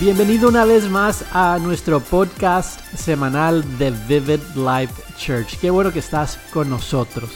Bienvenido una vez más a nuestro podcast semanal de Vivid Life Church. Qué bueno que estás con nosotros.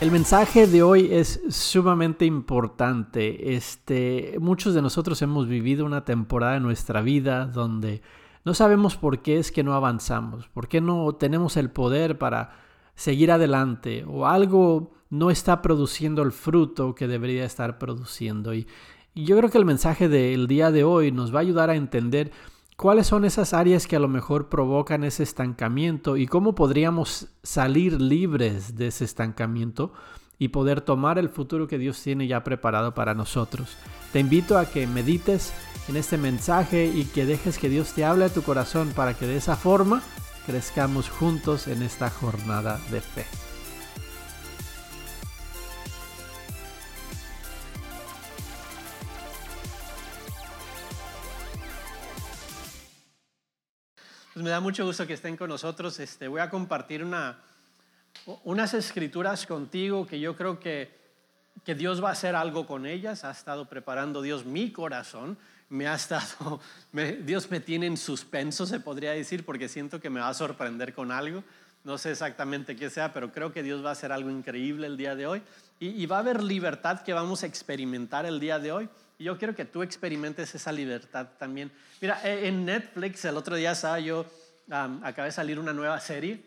El mensaje de hoy es sumamente importante. Este, muchos de nosotros hemos vivido una temporada en nuestra vida donde no sabemos por qué es que no avanzamos, por qué no tenemos el poder para seguir adelante o algo no está produciendo el fruto que debería estar produciendo. Y, yo creo que el mensaje del día de hoy nos va a ayudar a entender ¿Cuáles son esas áreas que a lo mejor provocan ese estancamiento y cómo podríamos salir libres de ese estancamiento y poder tomar el futuro que Dios tiene ya preparado para nosotros? Te invito a que medites en este mensaje y que dejes que Dios te hable a tu corazón para que de esa forma crezcamos juntos en esta jornada de fe. Pues me da mucho gusto que estén con nosotros. Este, voy a compartir una, unas escrituras contigo que yo creo que, que Dios va a hacer algo con ellas. Ha estado preparando Dios mi corazón. Me ha estado, Dios me tiene en suspenso, se podría decir, porque siento que me va a sorprender con algo. No sé exactamente qué sea, pero creo que Dios va a hacer algo increíble el día de hoy. Y, va a haber libertad que vamos a experimentar el día de hoy. Y yo quiero que tú experimentes esa libertad también. Mira, e, en Netflix el otro día estaba yo, acaba de salir una nueva serie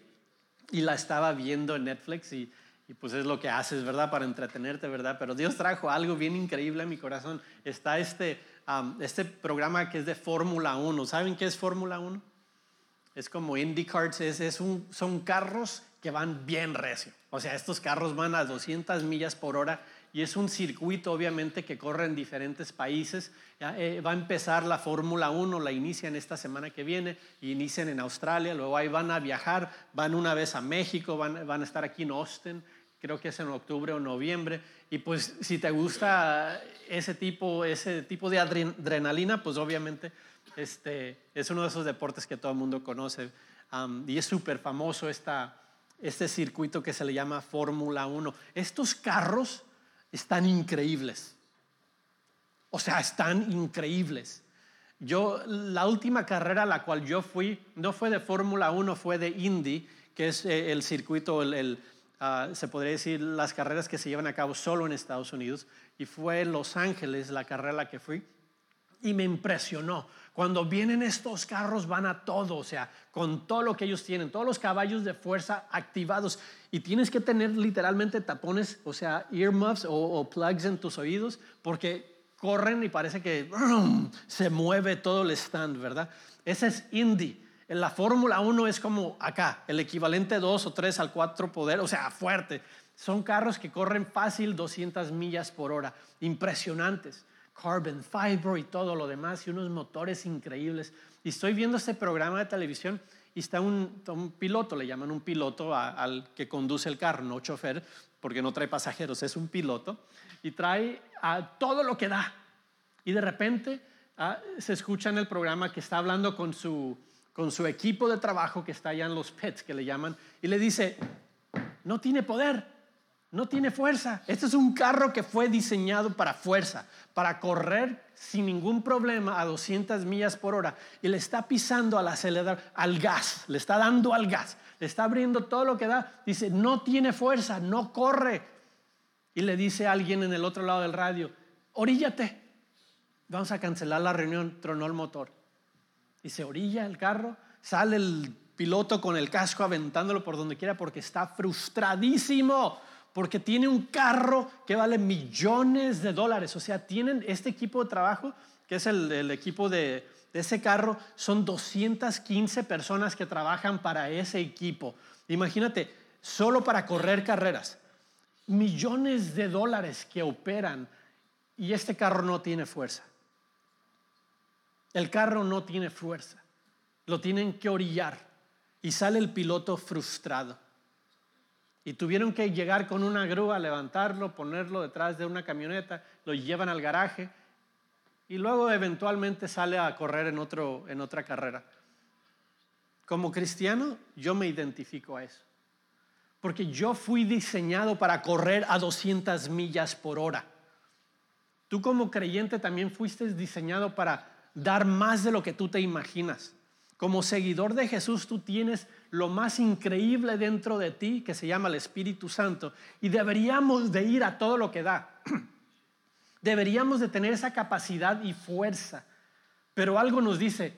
y la estaba viendo en Netflix y, y, pues es lo que haces, ¿verdad? Para entretenerte, ¿verdad? Pero Dios trajo algo bien increíble a mi corazón. Está este, este programa que es de Fórmula 1. ¿Saben qué es Fórmula 1? Es como IndyCars, es, es un, son carros que van bien recio. O sea, estos carros van a 200 millas por hora y es un circuito obviamente que corre en diferentes países. Eh, va a empezar la Fórmula 1, la inician esta semana que viene, inician en Australia, luego ahí van a viajar, van una vez a México, van, van a estar aquí en Austin, creo que es en octubre o noviembre. Y pues si te gusta ese tipo, ese tipo de adrenalina, pues obviamente este, es uno de esos deportes que todo el mundo conoce. y es súper famoso esta, este circuito que se le llama Fórmula 1. Estos carros están increíbles. O sea, están increíbles. Yo, la última carrera a la cual yo fui, no fue de Fórmula 1, fue de Indy, que es eh, el circuito, el, ah, se podría decir, las carreras que se llevan a cabo solo en Estados Unidos. Y fue Los Ángeles la carrera a la que fui. Y me impresionó. Cuando vienen estos carros van a todo, o sea, con todo lo que ellos tienen, todos los caballos de fuerza activados. Y tienes que tener literalmente tapones, o sea, earmuffs o, plugs en tus oídos, porque corren y parece que se mueve todo el stand, ¿verdad? Ese es Indy. En la Fórmula 1 es como acá, el equivalente 2 o 3 al 4 poder, o sea, fuerte. Son carros que corren fácil 200 millas por hora, impresionantes carbon fiber y todo lo demás, y unos motores increíbles. Y estoy viendo este programa de televisión y está un, piloto, le llaman un piloto al que conduce el carro, no chofer, porque no trae pasajeros, es un piloto, y trae a todo lo que da. Y de repente ah, se escucha en el programa que está hablando con su, con su equipo de trabajo que está allá en los pits, que le llaman, y le dice, no tiene poder, no tiene fuerza. Este es un carro que fue diseñado para fuerza, para correr sin ningún problema a 200 millas por hora. Y le está pisando al acelerador, al gas, le está dando al gas, le está abriendo todo lo que da. Dice, no tiene fuerza, no corre. Y le dice a alguien en el otro lado del radio, oríllate, vamos a cancelar la reunión, tronó el motor. Y se orilla el carro, sale el piloto con el casco aventándolo por donde quiera porque está frustradísimo porque tiene un carro que vale millones de dólares. O sea, tienen este equipo de trabajo, que es el, equipo de, ese carro, son 215 personas que trabajan para ese equipo. Imagínate, solo para correr carreras. Millones de dólares que operan y este carro no tiene fuerza. El carro no tiene fuerza. Lo tienen que orillar y sale el piloto frustrado. Y tuvieron que llegar con una grúa, levantarlo, ponerlo detrás de una camioneta, lo llevan al garaje y luego eventualmente sale a correr en, otro, en otra carrera. Como cristiano, yo me identifico a eso. Porque yo fui diseñado para correr a 200 millas por hora. Tú como creyente también fuiste diseñado para dar más de lo que tú te imaginas. Como seguidor de Jesús, tú tienes lo más increíble dentro de ti que se llama el Espíritu Santo y deberíamos de ir a todo lo que da. Deberíamos de tener esa capacidad y fuerza. Pero algo nos dice,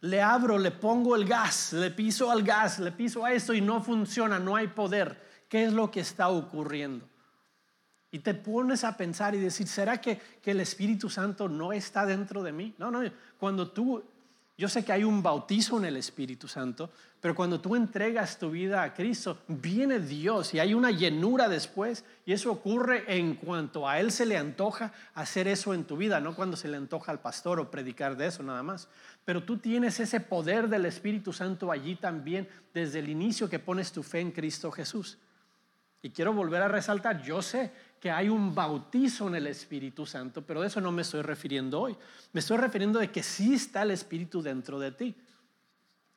le abro, le pongo el gas, le piso al gas, le piso a esto y no funciona, no hay poder. ¿Qué es lo que está ocurriendo? Y te pones a pensar y decir, ¿será que, que el Espíritu Santo no está dentro de mí? No, no, cuando tú yo sé que hay un bautizo en el Espíritu Santo, pero cuando tú entregas tu vida a Cristo, viene Dios y hay una llenura después y eso ocurre en cuanto a Él se le antoja hacer eso en tu vida, no cuando se le antoja al pastor o predicar de eso nada más. Pero tú tienes ese poder del Espíritu Santo allí también desde el inicio que pones tu fe en Cristo Jesús. Y quiero volver a resaltar, yo sé que hay un bautizo en el Espíritu Santo, pero de eso no me estoy refiriendo hoy. Me estoy refiriendo de que sí está el Espíritu dentro de ti.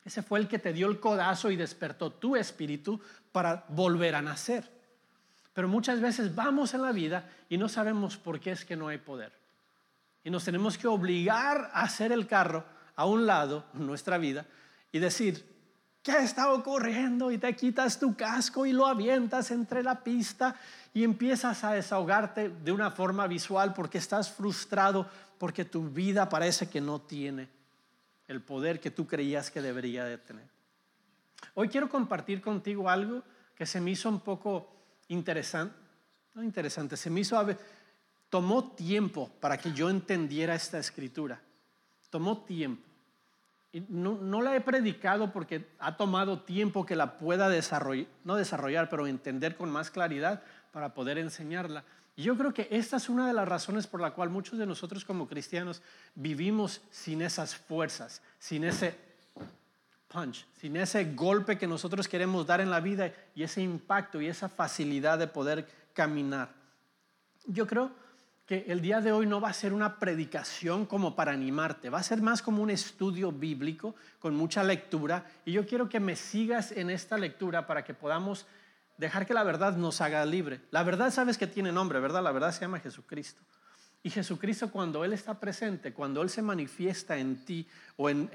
Ese fue el que te dio el codazo y despertó tu espíritu para volver a nacer. Pero muchas veces vamos en la vida y no sabemos por qué es que no hay poder. Y nos tenemos que obligar a hacer el carro a un lado nuestra vida y decir, ¿qué está ocurriendo? Y te quitas tu casco y lo avientas entre la pista y empiezas a desahogarte de una forma visual porque estás frustrado, porque tu vida parece que no tiene el poder que tú creías que debería de tener. Hoy quiero compartir contigo algo que se me hizo un poco interesante, no interesante, se me hizo, tomó tiempo para que yo entendiera esta escritura, tomó tiempo. No, la he predicado porque ha tomado tiempo que la pueda desarrollar, no desarrollar, pero entender con más claridad, para poder enseñarla. Y yo creo que esta es una de las razones por la cual muchos de nosotros como cristianos vivimos sin esas fuerzas, sin ese punch, sin ese golpe que nosotros queremos dar en la vida y ese impacto y esa facilidad de poder caminar. Yo creo que el día de hoy no va a ser una predicación como para animarte, va a ser más como un estudio bíblico con mucha lectura y yo quiero que me sigas en esta lectura para que podamos dejar que la verdad nos haga libre. La verdad sabes que tiene nombre, ¿verdad? La verdad se llama Jesucristo. Y Jesucristo cuando Él está presente, cuando Él se manifiesta en ti o en,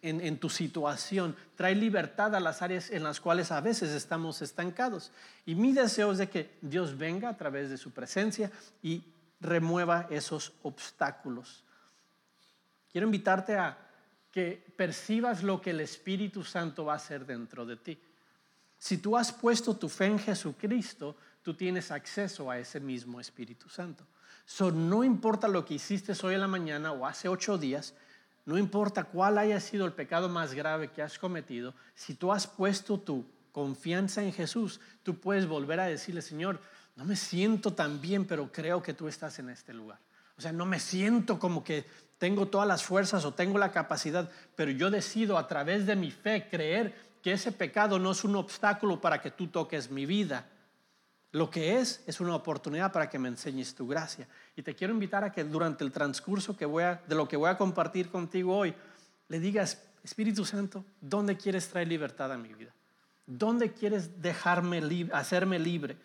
en, tu situación, trae libertad a las áreas en las cuales a veces estamos estancados. Y mi deseo es de que Dios venga a través de su presencia y remueva esos obstáculos. Quiero invitarte a que percibas lo que el Espíritu Santo va a hacer dentro de ti. Si tú has puesto tu fe en Jesucristo, tú tienes acceso a ese mismo Espíritu Santo. So, no importa lo que hiciste hoy en la mañana o hace ocho días, no importa cuál haya sido el pecado más grave que has cometido, si tú has puesto tu confianza en Jesús, tú puedes volver a decirle, Señor, no me siento tan bien, pero creo que tú estás en este lugar. O sea, no me siento como que tengo todas las fuerzas o tengo la capacidad, pero yo decido a través de mi fe creer que ese pecado no es un obstáculo para que tú toques mi vida. Lo que es es una oportunidad para que me enseñes tu gracia. Y te quiero invitar a que durante el transcurso que voy de lo que voy a compartir contigo hoy, le digas, Espíritu Santo, ¿dónde quieres traer libertad a mi vida? ¿Dónde quieres dejarme hacerme libre?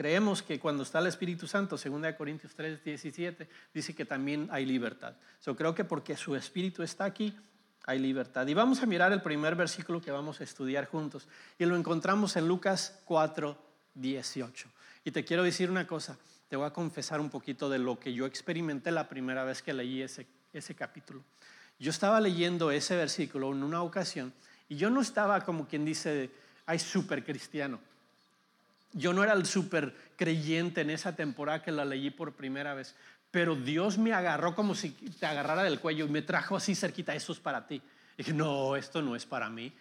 Creemos que cuando está el Espíritu Santo, 2 Corintios 3, 17, dice que también hay libertad. Yo creo que porque su Espíritu está aquí, hay libertad. Y vamos a mirar el primer versículo que vamos a estudiar juntos. Y lo encontramos en Lucas 4, 18. Y te quiero decir una cosa, te voy a confesar un poquito de lo que yo experimenté la primera vez que leí ese, ese capítulo. Yo estaba leyendo ese versículo en una ocasión y yo no estaba como quien dice, ay, súper cristiano. Yo no era el súper creyente en esa temporada que la leí por primera vez. Pero Dios me agarró como si te agarrara del cuello y me trajo así cerquita, eso es para ti. Y dije, no, esto no es para mí.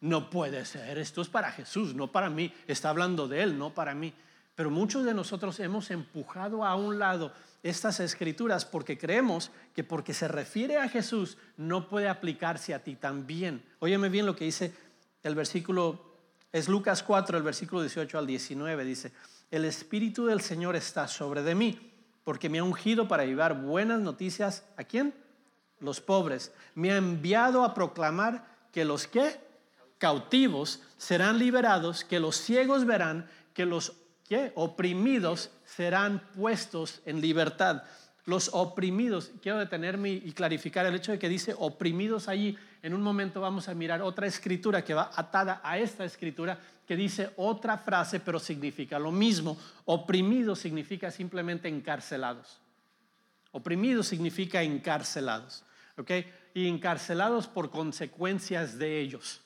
No puede ser, esto es para Jesús, no para mí. Está hablando de Él, no para mí. Pero muchos de nosotros hemos empujado a un lado estas escrituras porque creemos que porque se refiere a Jesús no puede aplicarse a ti también. Óyeme bien lo que dice el versículo, es Lucas 4, el versículo 18 al 19, dice, el Espíritu del Señor está sobre de mí porque me ha ungido para llevar buenas noticias a quién? Los pobres. Me ha enviado a proclamar que los que cautivos serán liberados, que los ciegos verán, que los oprimidos serán puestos en libertad. Los oprimidos, quiero detenerme y clarificar el hecho de que dice oprimidos allí. En un momento vamos a mirar otra escritura que va atada a esta escritura que dice otra frase pero significa lo mismo. Oprimido significa simplemente encarcelados. Oprimido significa encarcelados. ¿Ok? Y encarcelados por consecuencias de ellos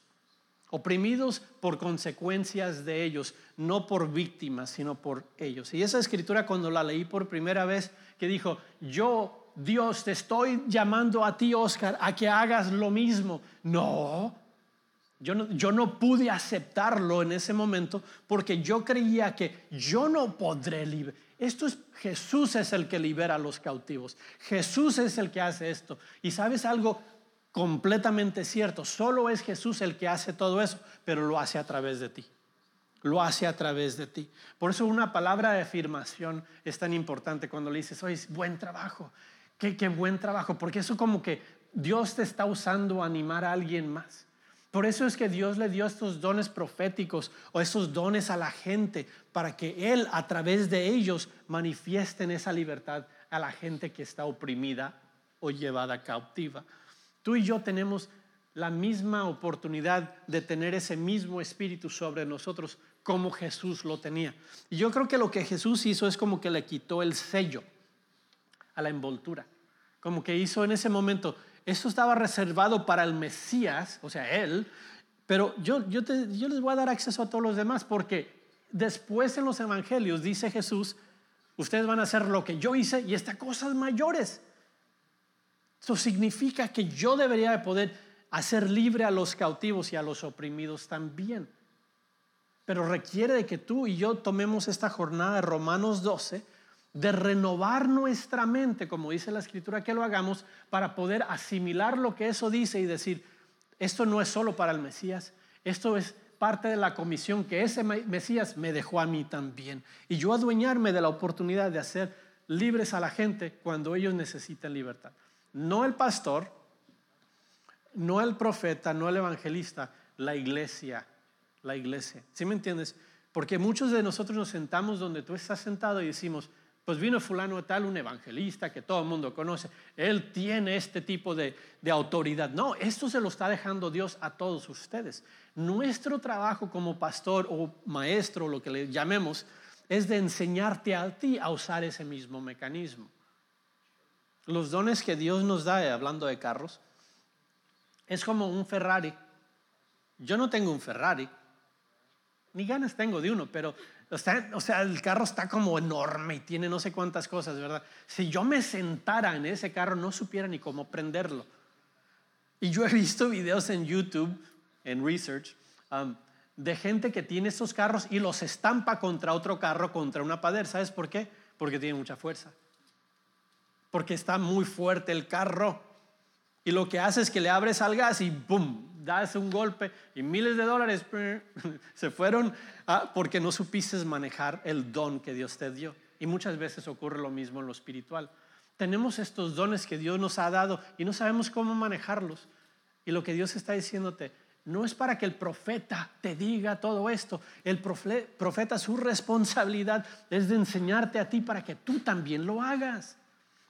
oprimidos por consecuencias de ellos, no por víctimas, sino por ellos. Y esa escritura cuando la leí por primera vez, que dijo, yo, Dios, te estoy llamando a ti, Oscar, a que hagas lo mismo. No, yo no, yo no pude aceptarlo en ese momento porque yo creía que yo no podré liberar. Esto es Jesús es el que libera a los cautivos. Jesús es el que hace esto. Y sabes algo, completamente cierto. Solo es Jesús el que hace todo eso, pero lo hace a través de ti. Lo hace a través de ti. Por eso una palabra de afirmación es tan importante cuando le dices, oye, buen trabajo, qué, qué buen trabajo, porque eso como que Dios te está usando a animar a alguien más. Por eso es que Dios le dio estos dones proféticos o esos dones a la gente para que Él a través de ellos manifiesten esa libertad a la gente que está oprimida o llevada cautiva. Tú y yo tenemos la misma oportunidad de tener ese mismo espíritu sobre nosotros como Jesús lo tenía. Y yo creo que lo que Jesús hizo es como que le quitó el sello a la envoltura. Como que hizo en ese momento, eso estaba reservado para el Mesías, o sea, Él, pero yo, yo, les voy a dar acceso a todos los demás porque después en los evangelios dice Jesús, ustedes van a hacer lo que yo hice y estas cosas mayores. Eso significa que yo debería de poder hacer libre a los cautivos y a los oprimidos también. Pero requiere de que tú y yo tomemos esta jornada de Romanos 12, de renovar nuestra mente, como dice la escritura, que lo hagamos para poder asimilar lo que eso dice y decir, esto no es solo para el Mesías, esto es parte de la comisión que ese Mesías me dejó a mí también. Y yo adueñarme de la oportunidad de hacer libres a la gente cuando ellos necesitan libertad. No el pastor, no el profeta, no el evangelista, la iglesia, la iglesia. ¿Sí me entiendes? Porque muchos de nosotros nos sentamos donde tú estás sentado y decimos, pues vino fulano tal, un evangelista que todo el mundo conoce, él tiene este tipo de, de, autoridad. No, esto se lo está dejando Dios a todos ustedes. Nuestro trabajo como pastor o maestro, lo que le llamemos, es de enseñarte a ti a usar ese mismo mecanismo. Los dones que Dios nos da, eh, hablando de carros, es como un Ferrari. Yo no tengo un Ferrari, ni ganas tengo de uno, pero o sea, el carro está como enorme y tiene no sé cuántas cosas, ¿verdad? Si yo me sentara en ese carro, no supiera ni cómo prenderlo. Y yo he visto videos en YouTube, en Research, um, de gente que tiene estos carros y los estampa contra otro carro, contra una pared. ¿Sabes por qué? Porque tiene mucha fuerza porque está muy fuerte el carro. Y lo que hace es que le abres al gas y ¡boom! Das un golpe y miles de dólares se fueron porque no supiste manejar el don que Dios te dio. Y muchas veces ocurre lo mismo en lo espiritual. Tenemos estos dones que Dios nos ha dado y no sabemos cómo manejarlos. Y lo que Dios está diciéndote, no es para que el profeta te diga todo esto. El profeta, su responsabilidad es de enseñarte a ti para que tú también lo hagas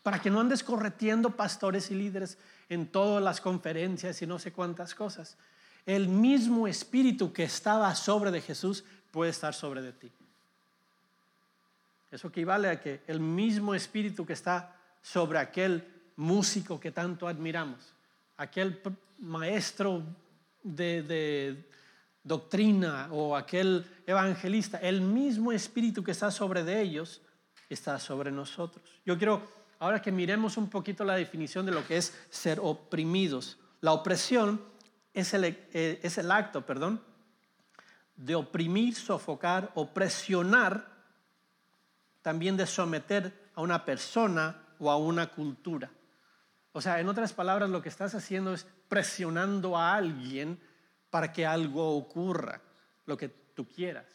para que no andes corretiendo pastores y líderes en todas las conferencias y no sé cuántas cosas. El mismo espíritu que estaba sobre de Jesús puede estar sobre de ti. Eso equivale a que el mismo espíritu que está sobre aquel músico que tanto admiramos, aquel maestro de, de doctrina o aquel evangelista, el mismo espíritu que está sobre de ellos está sobre nosotros. Yo quiero ahora que miremos un poquito la definición de lo que es ser oprimidos. La opresión es el, eh, es el acto, perdón, de oprimir, sofocar o presionar, también de someter a una persona o a una cultura. O sea, en otras palabras, lo que estás haciendo es presionando a alguien para que algo ocurra, lo que tú quieras.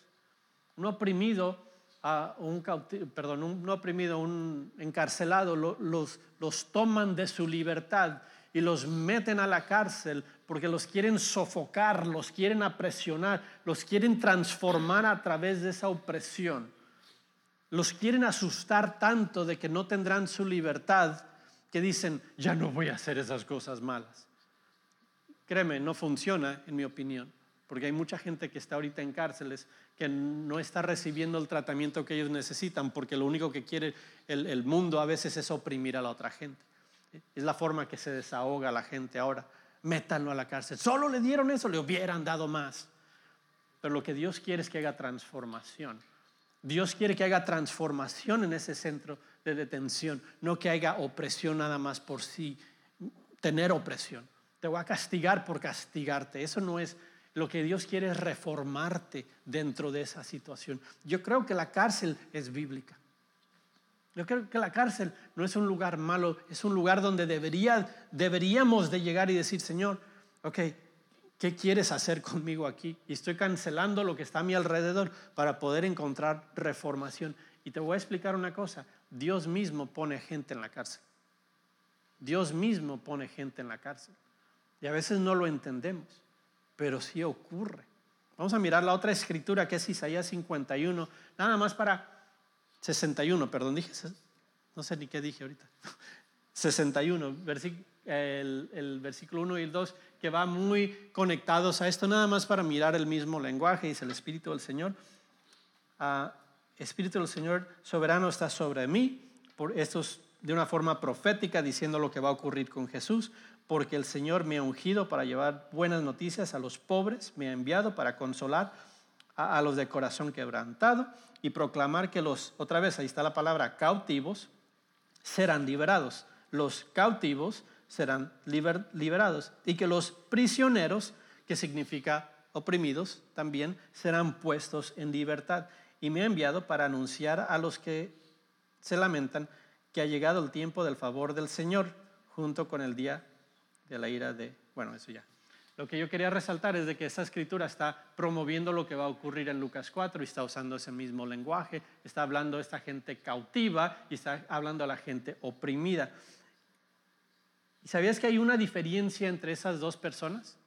Un oprimido un perdón, un, oprimido, un encarcelado, los, los toman de su libertad y los meten a la cárcel porque los quieren sofocar, los quieren apresionar, los quieren transformar a través de esa opresión. Los quieren asustar tanto de que no tendrán su libertad que dicen, ya no voy a hacer esas cosas malas. Créeme, no funciona, en mi opinión, porque hay mucha gente que está ahorita en cárceles que no está recibiendo el tratamiento que ellos necesitan, porque lo único que quiere el, el mundo a veces es oprimir a la otra gente. Es la forma que se desahoga la gente ahora. Métanlo a la cárcel. Solo le dieron eso, le hubieran dado más. Pero lo que Dios quiere es que haga transformación. Dios quiere que haga transformación en ese centro de detención, no que haga opresión nada más por sí, tener opresión. Te voy a castigar por castigarte. Eso no es lo que Dios quiere es reformarte dentro de esa situación. Yo creo que la cárcel es bíblica. Yo creo que la cárcel no es un lugar malo, es un lugar donde debería, deberíamos de llegar y decir, Señor, ok, ¿qué quieres hacer conmigo aquí? Y estoy cancelando lo que está a mi alrededor para poder encontrar reformación. Y te voy a explicar una cosa, Dios mismo pone gente en la cárcel. Dios mismo pone gente en la cárcel. Y a veces no lo entendemos, pero sí ocurre. Vamos a mirar la otra escritura que es Isaías 51, nada más para 61, perdón, dije, no sé ni qué dije ahorita. 61, el, el, versículo 1 y el 2, que va muy conectados a esto, nada más para mirar el mismo lenguaje, dice el Espíritu del Señor. Uh, Espíritu del Señor soberano está sobre mí, por esto de una forma profética, diciendo lo que va a ocurrir con Jesús, porque el Señor me ha ungido para llevar buenas noticias a los pobres, me ha enviado para consolar a, los de corazón quebrantado y proclamar que los, otra vez ahí está la palabra, cautivos, serán liberados. Los cautivos serán liberados y que los prisioneros, que significa oprimidos, también serán puestos en libertad. Y me ha enviado para anunciar a los que se lamentan que ha llegado el tiempo del favor del Señor junto con el día de la ira de, bueno, eso ya. Lo que yo quería resaltar es de que esta escritura está promoviendo lo que va a ocurrir en Lucas 4 y está usando ese mismo lenguaje, está hablando a esta gente cautiva y está hablando a la gente oprimida. ¿Y sabías que hay una diferencia entre esas dos personas?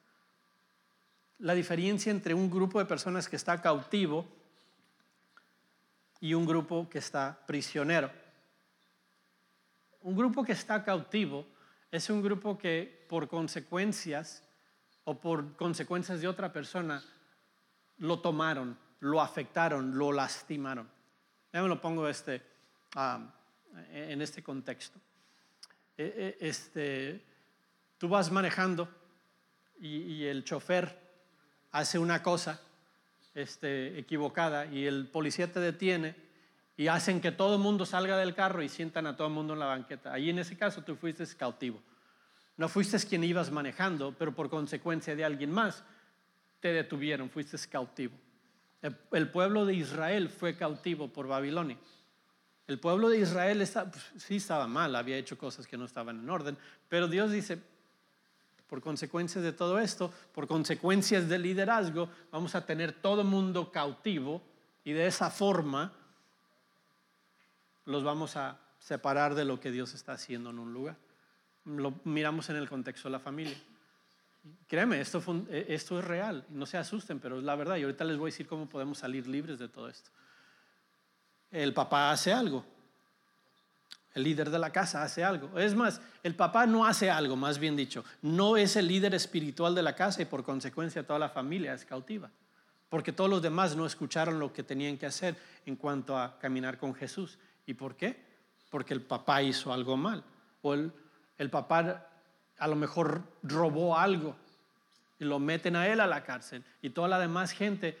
La diferencia entre un grupo de personas que está cautivo y un grupo que está prisionero. Un grupo que está cautivo es un grupo que por consecuencias o por consecuencias de otra persona lo tomaron, lo afectaron, lo lastimaron. Ya me lo pongo este, en este contexto. E, e, este, tú vas manejando y, el chofer hace una cosa este, equivocada y el policía te detiene y hacen que todo el mundo salga del carro y sientan a todo el mundo en la banqueta. Ahí en ese caso tú fuiste cautivo. No fuiste quien ibas manejando, pero por consecuencia de alguien más te detuvieron, fuiste cautivo. El, pueblo de Israel fue cautivo por Babilonia. El pueblo de Israel pues, sí estaba mal, había hecho cosas que no estaban en orden, pero Dios dice, por consecuencias de todo esto, por consecuencias del liderazgo, vamos a tener todo mundo cautivo y de esa forma los vamos a separar de lo que Dios está haciendo en un lugar lo miramos en el contexto de la familia. Créeme, esto, e, esto es real, no se asusten, pero es la verdad. Y ahorita les voy a decir cómo podemos salir libres de todo esto. El papá hace algo, el líder de la casa hace algo. Es más, el papá no hace algo, más bien dicho, no es el líder espiritual de la casa y por consecuencia toda la familia es cautiva. Porque todos los demás no escucharon lo que tenían que hacer en cuanto a caminar con Jesús. ¿Y por qué? Porque el papá hizo algo mal. O el, el papá a lo mejor robó algo y lo meten a él a la cárcel. Y toda la demás gente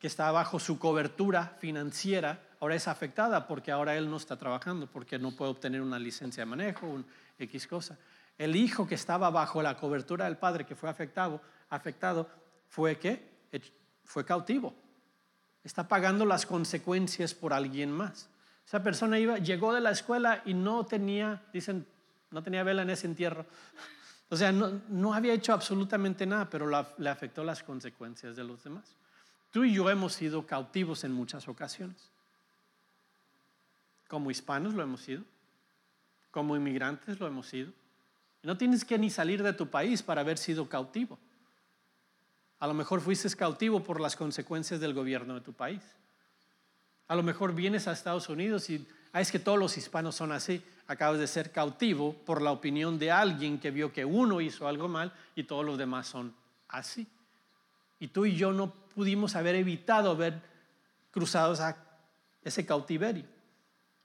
que está bajo su cobertura financiera ahora es afectada porque ahora él no está trabajando, porque no puede obtener una licencia de manejo, un X cosa. El hijo que estaba bajo la cobertura del padre que fue afectado, afectado fue que fue cautivo. Está pagando las consecuencias por alguien más. Esa persona iba, llegó de la escuela y no tenía, dicen, no tenía vela en ese entierro. O sea, no, había hecho absolutamente nada, pero le afectó las consecuencias de los demás. Tú y yo hemos sido cautivos en muchas ocasiones. Como hispanos lo hemos sido, como inmigrantes lo hemos sido, no tienes que ni salir de tu país para haber sido cautivo. A lo mejor fuiste cautivo por las consecuencias del gobierno de tu país. A lo mejor vienes a Estados Unidos y ah, es que todos los hispanos son así. Acabas de ser cautivo por la opinión de alguien que vio que uno hizo algo mal y todos los demás son así. Y tú y yo no pudimos haber evitado haber cruzado ese cautiverio.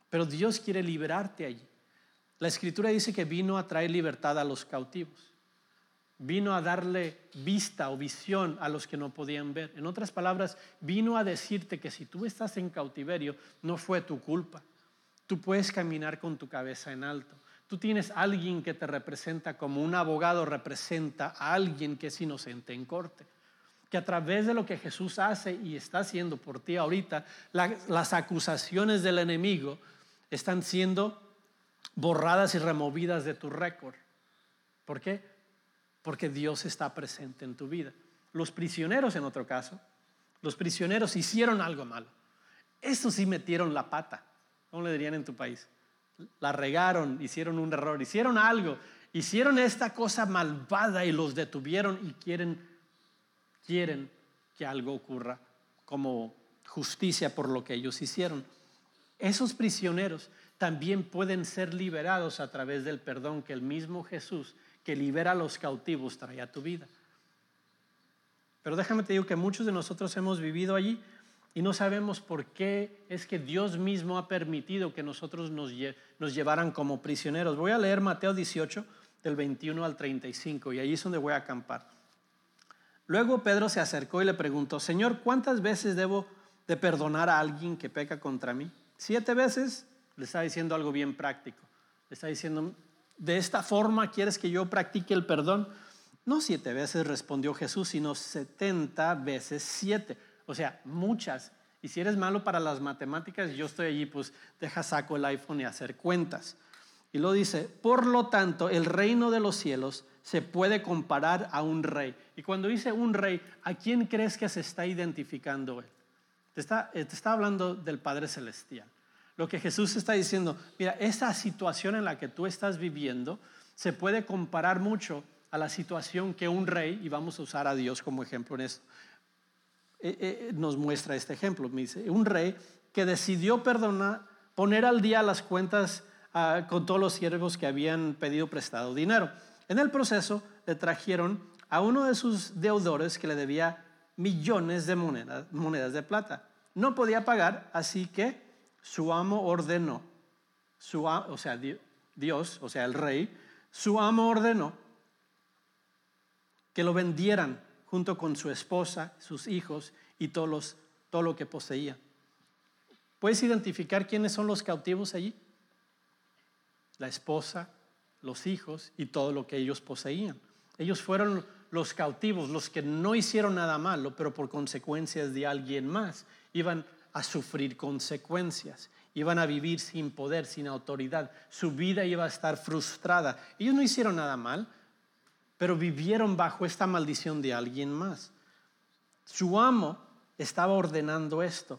Pero Dios quiere liberarte allí. La escritura dice que vino a traer libertad a los cautivos. Vino a darle vista o visión a los que no podían ver. En otras palabras, vino a decirte que si tú estás en cautiverio, no fue tu culpa. Tú puedes caminar con tu cabeza en alto. Tú tienes alguien que te representa como un abogado representa a alguien que es inocente en corte. Que a través de lo que Jesús hace y está haciendo por ti ahorita, las acusaciones del enemigo están siendo borradas y removidas de tu récord. ¿Por qué? Porque Dios está presente en tu vida. Los prisioneros, en otro caso, los prisioneros hicieron algo malo. Estos sí metieron la pata. ¿Cómo le dirían en tu país? La regaron, hicieron un error, hicieron algo, hicieron esta cosa malvada y los detuvieron y quieren, quieren que algo ocurra como justicia por lo que ellos hicieron. Esos prisioneros también pueden ser liberados a través del perdón que el mismo Jesús, que libera a los cautivos, trae a tu vida. Pero déjame te digo que muchos de nosotros hemos vivido allí y no sabemos por qué es que Dios mismo ha permitido que nosotros nos, llevaran como prisioneros. Voy a leer Mateo 18, del 21 al 35, y ahí es donde voy a acampar. Luego Pedro se acercó y le preguntó, Señor, ¿cuántas veces debo de perdonar a alguien que peca contra mí? ¿Siete veces? le está diciendo algo bien práctico. Le está diciendo, de esta forma quieres que yo practique el perdón. No siete veces respondió Jesús, sino setenta veces siete. O sea, muchas. Y si eres malo para las matemáticas, yo estoy allí, pues deja saco el iPhone y hacer cuentas. Y lo dice, por lo tanto, el reino de los cielos se puede comparar a un rey. Y cuando dice un rey, ¿a quién crees que se está identificando él? Te está, te está hablando del Padre Celestial. Lo que Jesús está diciendo, mira, esa situación en la que tú estás viviendo se puede comparar mucho a la situación que un rey, y vamos a usar a Dios como ejemplo en esto, eh, eh, nos muestra este ejemplo. Dice, un rey que decidió perdonar, poner al día las cuentas ah, con todos los siervos que habían pedido prestado dinero. En el proceso le trajeron a uno de sus deudores que le debía millones de monedas de plata. No podía pagar, así que su amo ordenó, su, o sea, Dios, o sea, el rey, su amo ordenó que lo vendieran junto con su esposa, sus hijos y todo lo que poseía. ¿Puedes identificar quiénes son los cautivos allí? La esposa, los hijos y todo lo que ellos poseían. Ellos fueron los cautivos, los que no hicieron nada malo, pero por consecuencias de alguien más iban a sufrir consecuencias. Iban a vivir sin poder, sin autoridad. Su vida iba a estar frustrada. Ellos no hicieron nada mal, pero vivieron bajo esta maldición de alguien más. Su amo estaba ordenando esto.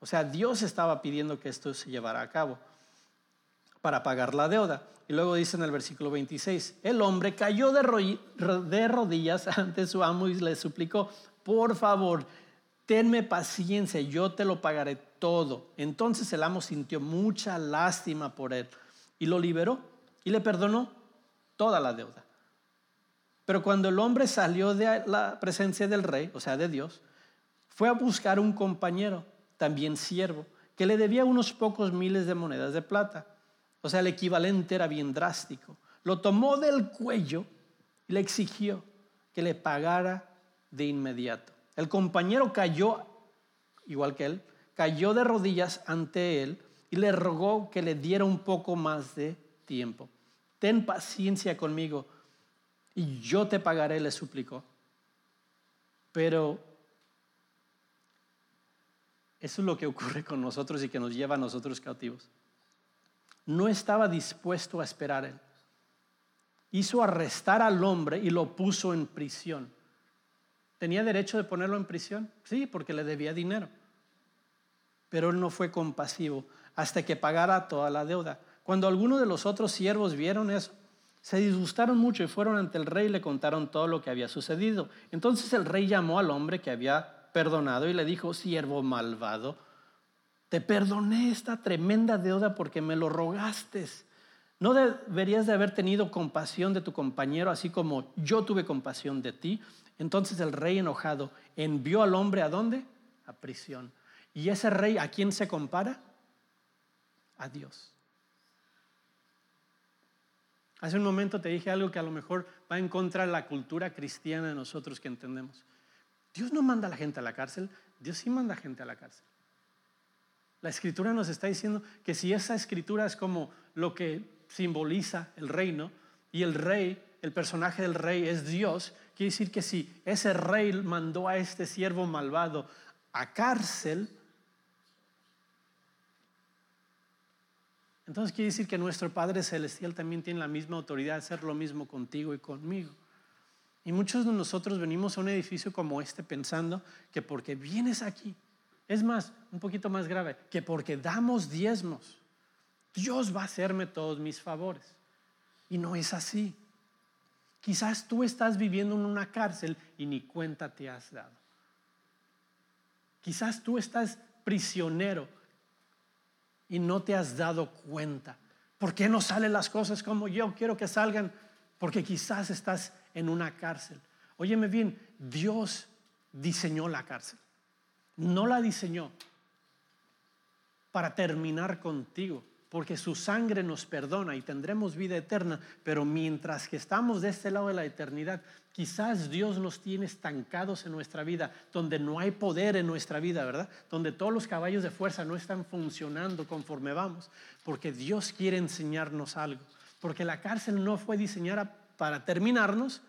O sea, Dios estaba pidiendo que esto se llevara a cabo para pagar la deuda. Y luego dice en el versículo 26, el hombre cayó de rodillas ante su amo y le suplicó, por favor, tenme paciencia, yo te lo pagaré todo. Entonces el amo sintió mucha lástima por él y lo liberó y le perdonó toda la deuda. Pero cuando el hombre salió de la presencia del rey, o sea, de Dios, fue a buscar un compañero, también siervo, que le debía unos pocos miles de monedas de plata. O sea, el equivalente era bien drástico. Lo tomó del cuello y le exigió que le pagara de inmediato. El compañero cayó, igual que él, cayó de rodillas ante él y le rogó que le diera un poco más de tiempo. Ten paciencia conmigo y yo te pagaré, le suplicó. Pero eso es lo que ocurre con nosotros y que nos lleva a nosotros cautivos. No estaba dispuesto a esperar él. Hizo arrestar al hombre y lo puso en prisión. ¿Tenía derecho de ponerlo en prisión? Sí, porque le debía dinero. Pero él no fue compasivo hasta que pagara toda la deuda. Cuando algunos de los otros siervos vieron eso, Se disgustaron mucho y fueron ante el rey y le contaron todo lo que había sucedido. Entonces el rey llamó al hombre que había perdonado y le dijo, siervo malvado, te perdoné esta tremenda deuda porque me lo rogaste. ¿No deberías de haber tenido compasión de tu compañero así como yo tuve compasión de ti? Entonces el rey enojado envió al hombre a dónde? A prisión. ¿Y ese rey a quién se compara? A Dios. Hace un momento te dije algo que a lo mejor va en contra de la cultura cristiana de nosotros que entendemos. Dios no manda a la gente a la cárcel, Dios sí manda a gente a la cárcel. La escritura nos está diciendo que si esa escritura es como lo que simboliza el reino y el rey, el personaje del rey es Dios, quiere decir que si ese rey mandó a este siervo malvado a cárcel, Entonces quiere decir que nuestro Padre Celestial también tiene la misma autoridad de hacer lo mismo contigo y conmigo. Y muchos de nosotros venimos a un edificio como este pensando que porque vienes aquí, es más, un poquito más grave, que porque damos diezmos, Dios va a hacerme todos mis favores. Y no es así. Quizás tú estás viviendo en una cárcel y ni cuenta te has dado. Quizás tú estás prisionero y no te has dado cuenta. ¿Por qué no salen las cosas como yo quiero que salgan? Porque quizás estás en una cárcel. Óyeme bien, Dios diseñó la cárcel. No la diseñó para terminar contigo porque su sangre nos perdona y tendremos vida eterna, pero mientras que estamos de este lado de la eternidad, quizás Dios nos tiene estancados en nuestra vida, donde no hay poder en nuestra vida, ¿verdad? Donde todos los caballos de fuerza no están funcionando conforme vamos, porque Dios quiere enseñarnos algo, porque la cárcel no fue diseñada para terminarnos,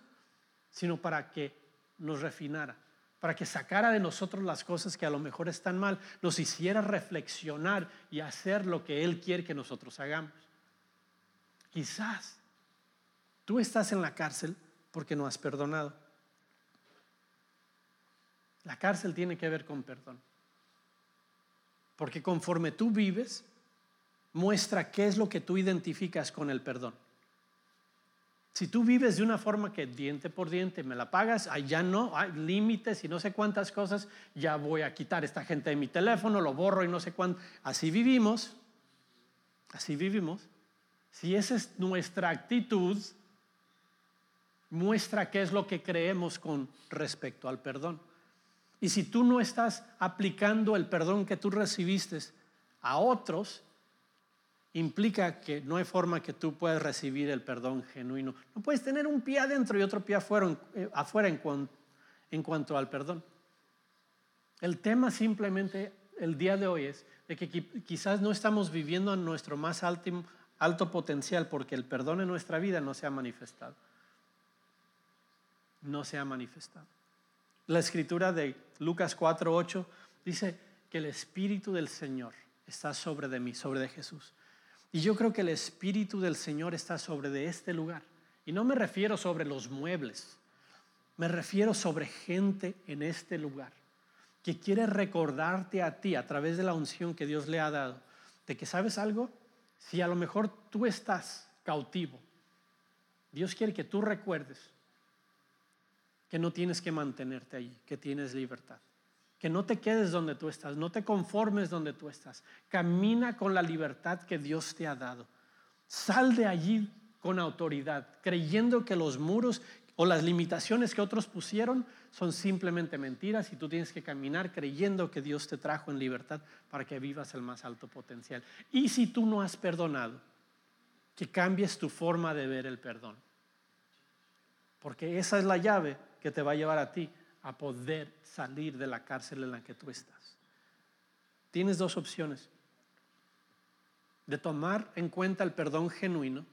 sino para que nos refinara para que sacara de nosotros las cosas que a lo mejor están mal, nos hiciera reflexionar y hacer lo que Él quiere que nosotros hagamos. Quizás tú estás en la cárcel porque no has perdonado. La cárcel tiene que ver con perdón. Porque conforme tú vives, muestra qué es lo que tú identificas con el perdón. Si tú vives de una forma que diente por diente me la pagas, allá no, hay límites y no sé cuántas cosas, ya voy a quitar esta gente de mi teléfono, lo borro y no sé cuánto. Así vivimos, así vivimos. Si esa es nuestra actitud, muestra qué es lo que creemos con respecto al perdón. Y si tú no estás aplicando el perdón que tú recibiste a otros, implica que no hay forma que tú puedas recibir el perdón genuino. No puedes tener un pie adentro y otro pie afuera, eh, en, en cuanto al perdón. El tema simplemente el día de hoy es de que quizás no estamos viviendo en nuestro más alto, alto potencial porque el perdón en nuestra vida no se ha manifestado. No se ha manifestado. La escritura de Lucas 4:8 dice que el Espíritu del Señor está sobre de mí, sobre de Jesús y yo creo que el Espíritu del Señor está sobre de este lugar. Y no me refiero sobre los muebles, me refiero sobre gente en este lugar que quiere recordarte a ti a través de la unción que Dios le ha dado, de que sabes algo, si a lo mejor tú estás cautivo, Dios quiere que tú recuerdes que no tienes que mantenerte ahí, que tienes libertad que no te quedes donde tú estás, no te conformes donde tú estás. Camina con la libertad que Dios te ha dado. Sal de allí con autoridad, creyendo que los muros o las limitaciones que otros pusieron son simplemente mentiras y tú tienes que caminar creyendo que Dios te trajo en libertad para que vivas el más alto potencial. Y si tú no has perdonado, que cambies tu forma de ver el perdón. Porque esa es la llave que te va a llevar a ti a poder salir de la cárcel en la que tú estás. Tienes dos opciones. De tomar en cuenta el perdón genuino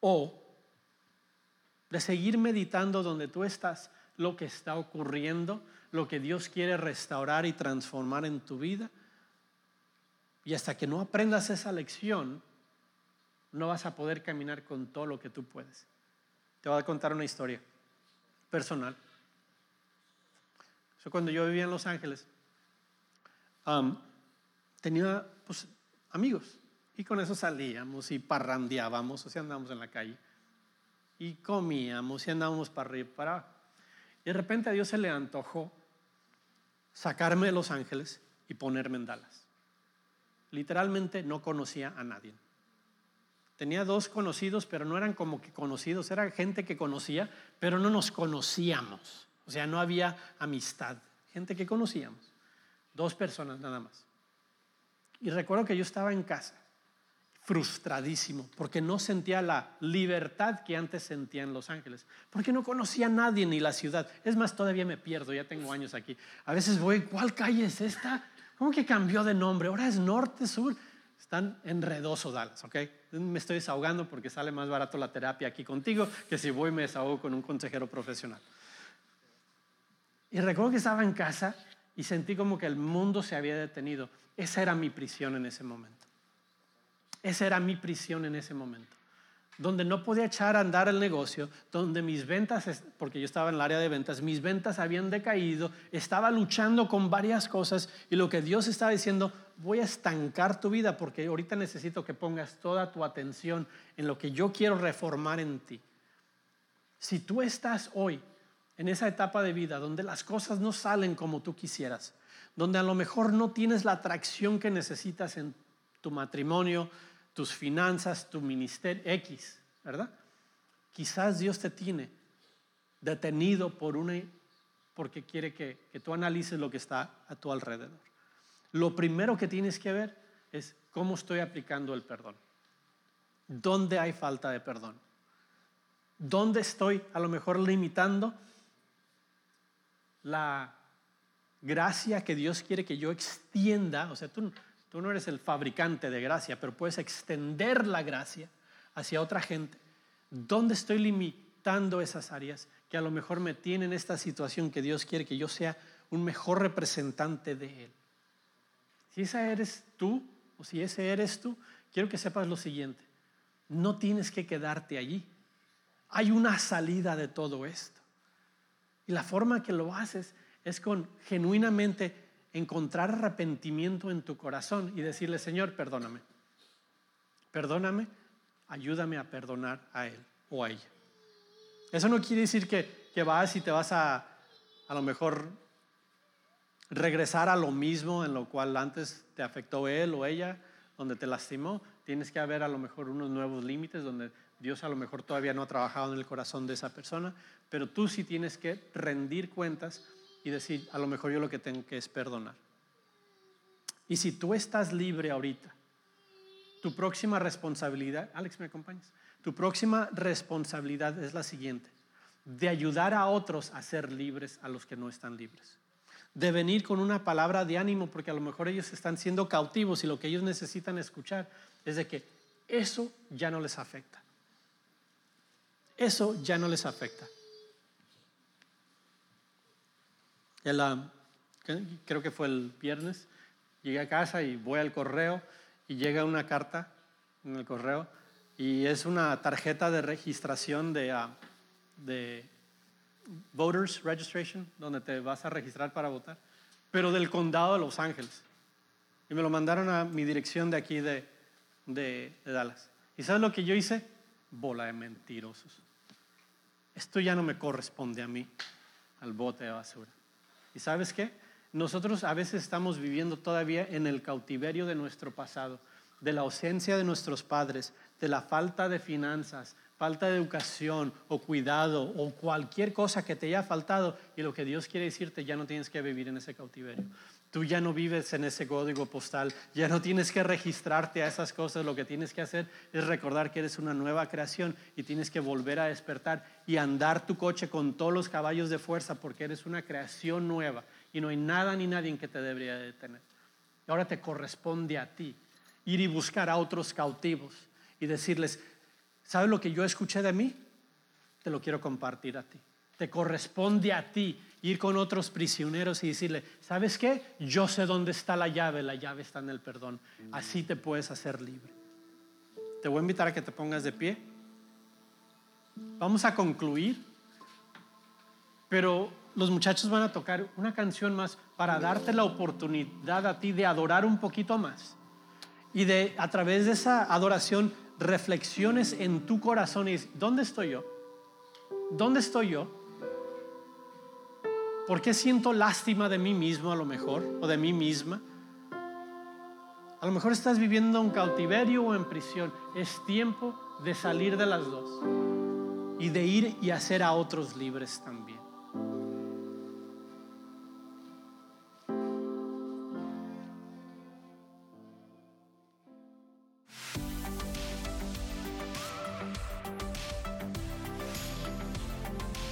o de seguir meditando donde tú estás lo que está ocurriendo, lo que Dios quiere restaurar y transformar en tu vida. Y hasta que no aprendas esa lección, no vas a poder caminar con todo lo que tú puedes. Te voy a contar una historia personal cuando yo vivía en Los Ángeles, tenía pues, amigos y con eso salíamos y parrandeábamos, o sea, andábamos en la calle. y comíamos y andábamos para arriba y. Y de repente a Dios se le antojó sacarme de Los Ángeles y ponerme en Dallas. Literalmente no conocía a nadie. Tenía dos conocidos, pero no eran como que conocidos, era gente que conocía, pero no nos conocíamos. O sea, no había amistad, gente que conocíamos. Dos personas nada más. Y recuerdo que yo estaba en casa, frustradísimo, porque no sentía la libertad que antes sentía en Los Ángeles, porque no conocía a nadie ni la ciudad. Es más, todavía me pierdo, ya tengo años aquí. A veces voy, ¿cuál calle es esta? ¿Cómo que cambió de nombre? Ahora es norte, sur. Están enredoso Dallas, ¿ok? Me estoy desahogando porque sale más barato la terapia aquí contigo que si voy me desahogo con un consejero profesional. Y recuerdo que estaba en casa y sentí como que el mundo se había detenido. Esa era mi prisión en ese momento. Esa era mi prisión en ese momento donde no podía echar a andar el negocio, donde mis ventas, porque yo estaba en el área de ventas, mis ventas habían decaído, estaba luchando con varias cosas y lo que Dios estaba diciendo, voy a estancar tu vida porque ahorita necesito que pongas toda tu atención en lo que yo quiero reformar en ti. Si tú estás hoy en esa etapa de vida donde las cosas no salen como tú quisieras, donde a lo mejor no tienes la atracción que necesitas en tu matrimonio, tus finanzas, tu ministerio, X, ¿verdad? Quizás Dios te tiene detenido por una, porque quiere que, que tú analices lo que está a tu alrededor. Lo primero que tienes que ver es cómo estoy aplicando el perdón. ¿Dónde hay falta de perdón? ¿Dónde estoy a lo mejor limitando la gracia que Dios quiere que yo extienda? O sea, tú, no eres el fabricante de gracia, pero puedes extender la gracia hacia otra gente. ¿Dónde estoy limitando esas áreas que a lo mejor me tienen en esta situación que Dios quiere que yo sea un mejor representante de Él? Si esa eres tú, o si ese eres tú, quiero que sepas lo siguiente. No tienes que quedarte allí. Hay una salida de todo esto. Y la forma que lo haces es con genuinamente encontrar arrepentimiento en tu corazón y decirle, Señor, perdóname. Perdóname, ayúdame a perdonar a él o a ella. Eso no quiere decir que, que vas y te vas a a lo mejor regresar a lo mismo en lo cual antes te afectó él o ella, donde te lastimó. Tienes que haber a lo mejor unos nuevos límites donde Dios a lo mejor todavía no ha trabajado en el corazón de esa persona, pero tú sí tienes que rendir cuentas y decir, a lo mejor yo lo que tengo que es perdonar. Y si tú estás libre ahorita, tu próxima responsabilidad, Alex, ¿me acompañas? Tu próxima responsabilidad es la siguiente, de ayudar a otros a ser libres a los que no están libres. De venir con una palabra de ánimo, porque a lo mejor ellos están siendo cautivos y lo que ellos necesitan escuchar es de que eso ya no les afecta. Eso ya no les afecta. creo que fue el viernes, llegué a casa y voy al correo y llega una carta en el correo y es una tarjeta de registración de, ah, de Voters Registration, donde te vas a registrar para votar, pero del condado de Los Ángeles. Y me lo mandaron a mi dirección de aquí de, de, de Dallas. ¿Y sabes lo que yo hice? Bola de mentirosos. Esto ya no me corresponde a mí, al bote de basura. ¿Y sabes qué? Nosotros a veces estamos viviendo todavía en el cautiverio de nuestro pasado, de la ausencia de nuestros padres, de la falta de finanzas, falta de educación o cuidado o cualquier cosa que te haya faltado y lo que Dios quiere decirte, ya no tienes que vivir en ese cautiverio. Tú ya no vives en ese código postal, ya no tienes que registrarte a esas cosas, lo que tienes que hacer es recordar que eres una nueva creación y tienes que volver a despertar y andar tu coche con todos los caballos de fuerza porque eres una creación nueva y no hay nada ni nadie que te debería detener. Ahora te corresponde a ti ir y buscar a otros cautivos y decirles, ¿sabes lo que yo escuché de mí? Te lo quiero compartir a ti. Te corresponde a ti ir con otros prisioneros y decirle, ¿sabes qué? Yo sé dónde está la llave, la llave está en el perdón. Así te puedes hacer libre. Te voy a invitar a que te pongas de pie. Vamos a concluir, pero los muchachos van a tocar una canción más para darte la oportunidad a ti de adorar un poquito más y de a través de esa adoración reflexiones en tu corazón y ¿dónde estoy yo? ¿dónde estoy yo? ¿Por qué siento lástima de mí mismo a lo mejor o de mí misma? A lo mejor estás viviendo en cautiverio o en prisión. Es tiempo de salir de las dos y de ir y hacer a otros libres también.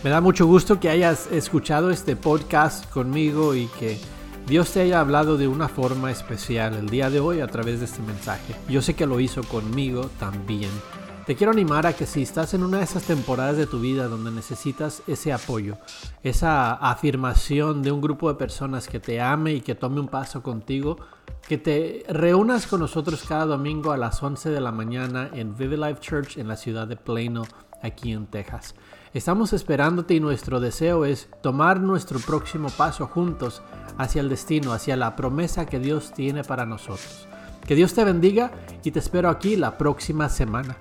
Me da mucho gusto que hayas escuchado este podcast conmigo y que Dios te haya hablado de una forma especial el día de hoy a través de este mensaje. Yo sé que lo hizo conmigo también. Te quiero animar a que si estás en una de esas temporadas de tu vida donde necesitas ese apoyo, esa afirmación de un grupo de personas que te ame y que tome un paso contigo, que te reúnas con nosotros cada domingo a las 11 de la mañana en Vivid Life Church en la ciudad de Plano, aquí en Texas. Estamos esperándote y nuestro deseo es tomar nuestro próximo paso juntos hacia el destino, hacia la promesa que Dios tiene para nosotros. Que Dios te bendiga y te espero aquí la próxima semana.